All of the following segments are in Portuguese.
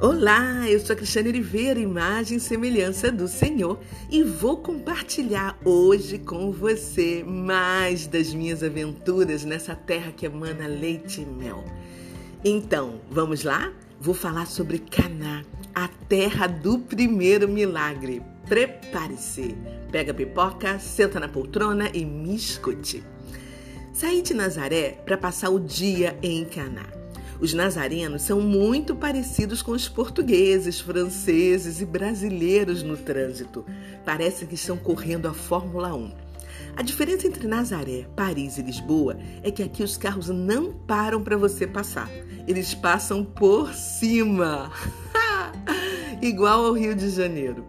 Olá, eu sou a Cristiane Oliveira, imagem e semelhança do Senhor, e vou compartilhar hoje com você mais das minhas aventuras nessa terra que emana leite e mel. Então, vamos lá? Vou falar sobre Caná, a terra do primeiro milagre. Prepare-se, pega a pipoca, senta na poltrona e me escute. Saí de Nazaré para passar o dia em Caná. Os nazarenos são muito parecidos com os portugueses, franceses e brasileiros no trânsito. Parece que estão correndo a Fórmula 1. A diferença entre Nazaré, Paris e Lisboa é que aqui os carros não param para você passar. Eles passam por cima. Igual ao Rio de Janeiro.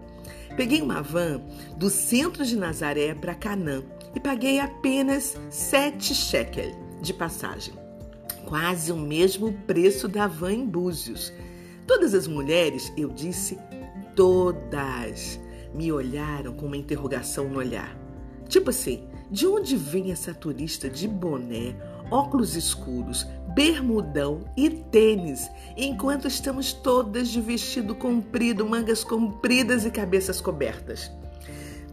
Peguei uma van do centro de Nazaré para Canã e paguei apenas 7 shekel de passagem quase o mesmo preço da van em Búzios. Todas as mulheres, eu disse todas, me olharam com uma interrogação no olhar. Tipo assim, de onde vem essa turista de boné, óculos escuros, bermudão e tênis, enquanto estamos todas de vestido comprido, mangas compridas e cabeças cobertas?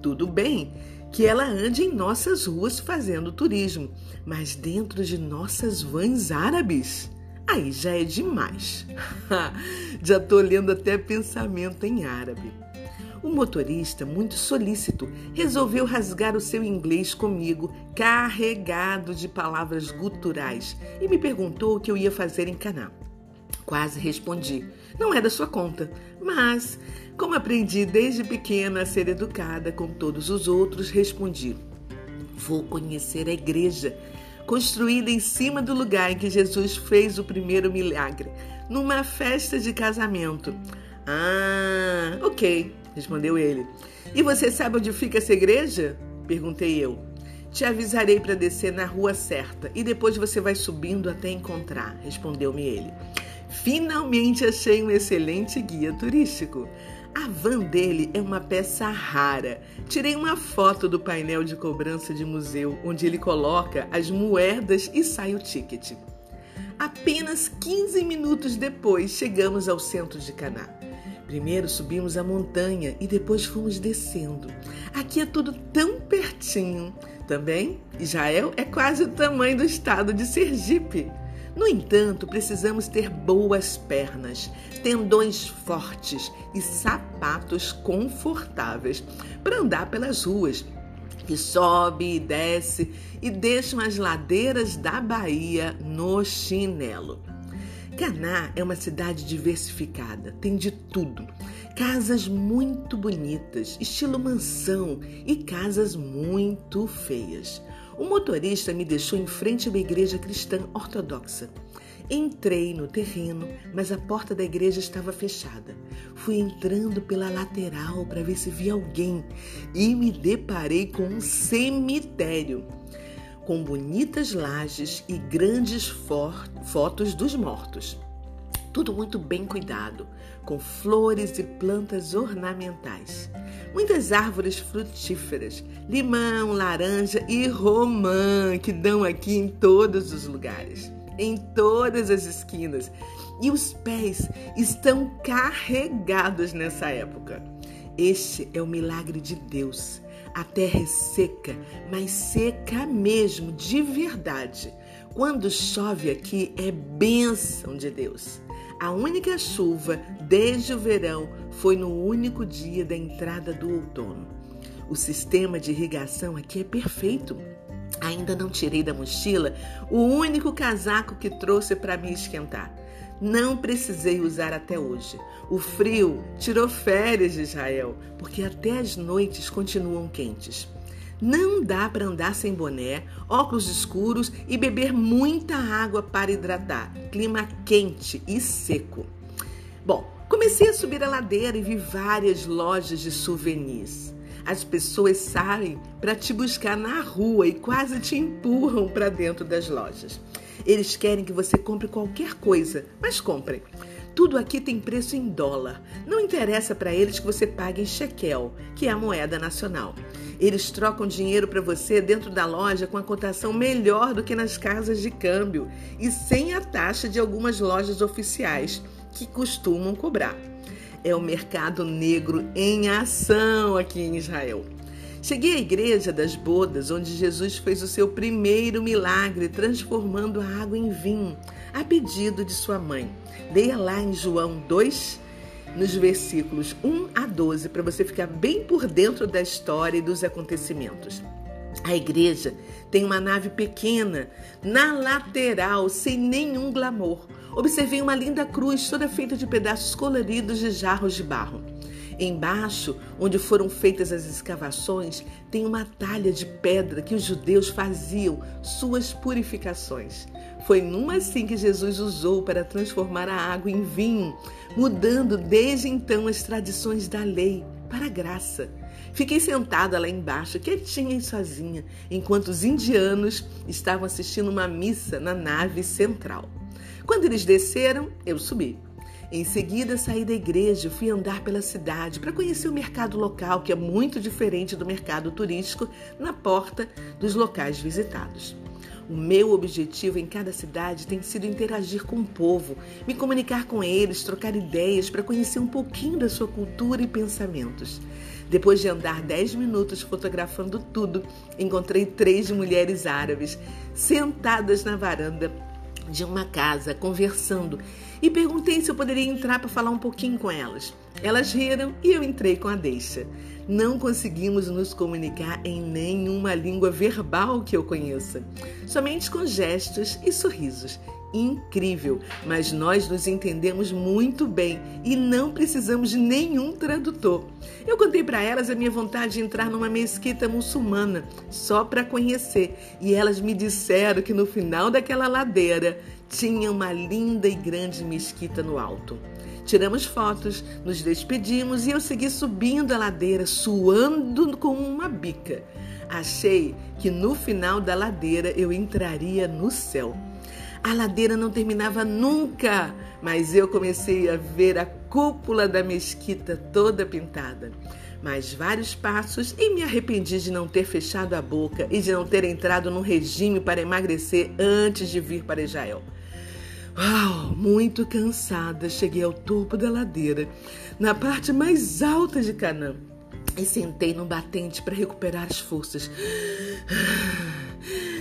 Tudo bem que ela ande em nossas ruas fazendo turismo, mas dentro de nossas vans árabes? Aí já é demais. já tô lendo até pensamento em árabe. O motorista, muito solícito, resolveu rasgar o seu inglês comigo, carregado de palavras guturais, e me perguntou o que eu ia fazer em Caná. Quase respondi: não é da sua conta, mas, como aprendi desde pequena a ser educada com todos os outros, respondi: vou conhecer a igreja, construída em cima do lugar em que Jesus fez o primeiro milagre, numa festa de casamento. Ah, ok, respondeu ele. E você sabe onde fica essa igreja? Perguntei eu. Te avisarei para descer na rua certa e depois você vai subindo até encontrar, respondeu-me ele. Finalmente achei um excelente guia turístico. A van dele é uma peça rara. Tirei uma foto do painel de cobrança de museu, onde ele coloca as moedas e sai o ticket. Apenas 15 minutos depois chegamos ao centro de Caná. Primeiro subimos a montanha e depois fomos descendo. Aqui é tudo tão pertinho. Também, Israel é quase o tamanho do estado de Sergipe. No entanto, precisamos ter boas pernas, tendões fortes e sapatos confortáveis para andar pelas ruas que sobe e desce e deixam as ladeiras da Bahia no chinelo. Caná é uma cidade diversificada, tem de tudo. Casas muito bonitas, estilo mansão, e casas muito feias. O motorista me deixou em frente a uma igreja cristã ortodoxa. Entrei no terreno, mas a porta da igreja estava fechada. Fui entrando pela lateral para ver se via alguém e me deparei com um cemitério com bonitas lajes e grandes fotos dos mortos. Tudo muito bem cuidado, com flores e plantas ornamentais. Muitas árvores frutíferas, limão, laranja e romã, que dão aqui em todos os lugares, em todas as esquinas. E os pés estão carregados nessa época. Este é o milagre de Deus. A terra é seca, mas seca mesmo, de verdade. Quando chove aqui é bênção de Deus. A única chuva desde o verão foi no único dia da entrada do outono. O sistema de irrigação aqui é perfeito. Ainda não tirei da mochila o único casaco que trouxe para me esquentar. Não precisei usar até hoje. O frio tirou férias de Israel, porque até as noites continuam quentes. Não dá para andar sem boné, óculos escuros e beber muita água para hidratar. Clima quente e seco. Bom, comecei a subir a ladeira e vi várias lojas de souvenirs. As pessoas saem para te buscar na rua e quase te empurram para dentro das lojas. Eles querem que você compre qualquer coisa, mas compre. Tudo aqui tem preço em dólar. Não interessa para eles que você pague em shekel, que é a moeda nacional. Eles trocam dinheiro para você dentro da loja com a cotação melhor do que nas casas de câmbio e sem a taxa de algumas lojas oficiais, que costumam cobrar. É o mercado negro em ação aqui em Israel. Cheguei à igreja das bodas, onde Jesus fez o seu primeiro milagre, transformando a água em vinho, a pedido de sua mãe. Leia lá em João 2, nos versículos 1 a 12, para você ficar bem por dentro da história e dos acontecimentos. A igreja tem uma nave pequena na lateral, sem nenhum glamour. Observei uma linda cruz toda feita de pedaços coloridos de jarros de barro. Embaixo, onde foram feitas as escavações, tem uma talha de pedra que os judeus faziam suas purificações. Foi numa assim que Jesus usou para transformar a água em vinho, mudando desde então as tradições da lei para a graça. Fiquei sentada lá embaixo, quietinha e sozinha, enquanto os indianos estavam assistindo uma missa na nave central. Quando eles desceram, eu subi. Em seguida, saí da igreja e fui andar pela cidade para conhecer o mercado local, que é muito diferente do mercado turístico na porta dos locais visitados. O meu objetivo em cada cidade tem sido interagir com o povo, me comunicar com eles, trocar ideias para conhecer um pouquinho da sua cultura e pensamentos. Depois de andar 10 minutos fotografando tudo, encontrei três mulheres árabes sentadas na varanda de uma casa, conversando, e perguntei se eu poderia entrar para falar um pouquinho com elas. Elas riram e eu entrei com a deixa. Não conseguimos nos comunicar em nenhuma língua verbal que eu conheça, somente com gestos e sorrisos incrível, mas nós nos entendemos muito bem e não precisamos de nenhum tradutor. Eu contei para elas a minha vontade de entrar numa mesquita muçulmana só para conhecer e elas me disseram que no final daquela ladeira tinha uma linda e grande mesquita no alto. Tiramos fotos, nos despedimos e eu segui subindo a ladeira, suando como uma bica. Achei que no final da ladeira eu entraria no céu. A ladeira não terminava nunca, mas eu comecei a ver a cúpula da mesquita toda pintada. Mais vários passos e me arrependi de não ter fechado a boca e de não ter entrado num regime para emagrecer antes de vir para Israel. Uau, muito cansada, cheguei ao topo da ladeira, na parte mais alta de Canaã, e sentei no batente para recuperar as forças.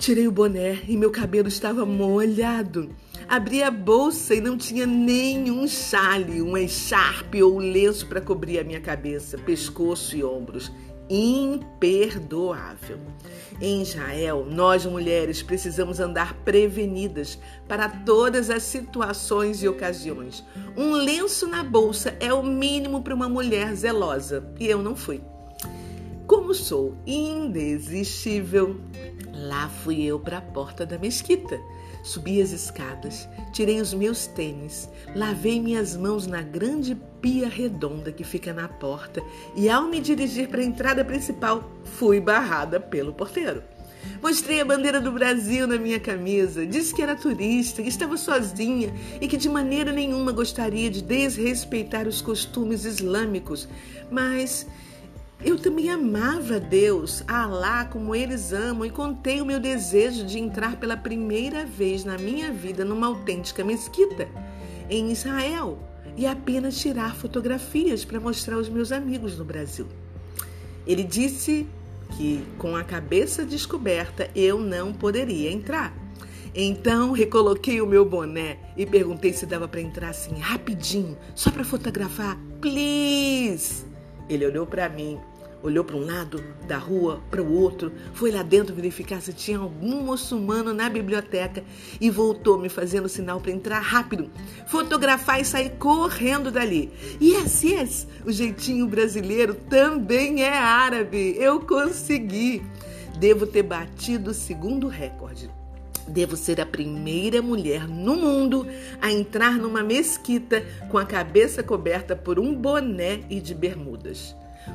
Tirei o boné e meu cabelo estava molhado. Abri a bolsa e não tinha nenhum chale, um echarpe ou lenço para cobrir a minha cabeça, pescoço e ombros. Imperdoável. Em Israel, nós mulheres precisamos andar prevenidas para todas as situações e ocasiões. Um lenço na bolsa é o mínimo para uma mulher zelosa e eu não fui. Como sou indesistível, lá fui eu para a porta da mesquita. Subi as escadas, tirei os meus tênis, lavei minhas mãos na grande pia redonda que fica na porta e, ao me dirigir para a entrada principal, fui barrada pelo porteiro. Mostrei a bandeira do Brasil na minha camisa, disse que era turista, que estava sozinha e que de maneira nenhuma gostaria de desrespeitar os costumes islâmicos, mas eu também amava Deus, a Alá, como eles amam, e contei o meu desejo de entrar pela primeira vez na minha vida numa autêntica mesquita em Israel e apenas tirar fotografias para mostrar aos meus amigos no Brasil. Ele disse que, com a cabeça descoberta, eu não poderia entrar. Então recoloquei o meu boné e perguntei se dava para entrar assim rapidinho, só para fotografar. Please! Ele olhou para mim Olhou para um lado da rua, para o outro, foi lá dentro verificar se tinha algum muçulmano na biblioteca e voltou me fazendo sinal para entrar rápido, fotografar e sair correndo dali. Yes, yes, o jeitinho brasileiro também é árabe. Eu consegui. Devo ter batido o segundo recorde. Devo ser a primeira mulher no mundo a entrar numa mesquita com a cabeça coberta por um boné e de bermudas.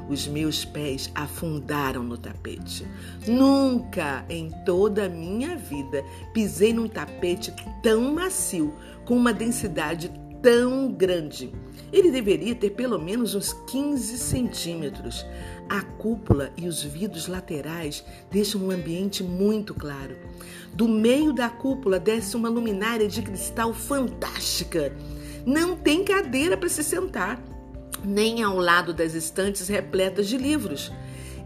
Os meus pés afundaram no tapete. Nunca em toda a minha vida pisei num tapete tão macio, com uma densidade tão grande. Ele deveria ter pelo menos uns 15 centímetros. A cúpula e os vidros laterais deixam um ambiente muito claro. Do meio da cúpula desce uma luminária de cristal fantástica Não tem cadeira para se sentar, nem ao lado das estantes repletas de livros.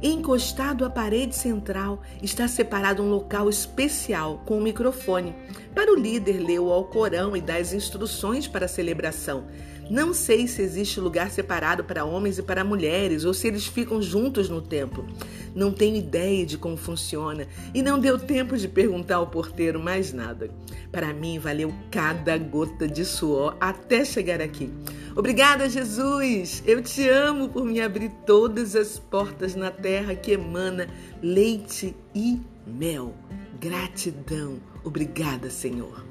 Encostado à parede central está separado um local especial com um microfone para o líder ler o Alcorão e dar as instruções para a celebração. Não sei se existe lugar separado para homens e para mulheres ou se eles ficam juntos no templo. Não tenho ideia de como funciona e não deu tempo de perguntar ao porteiro mais nada. Para mim, valeu cada gota de suor até chegar aqui. Obrigada, Jesus! Eu te amo por me abrir todas as portas na terra que emana leite e mel. Gratidão. Obrigada, Senhor.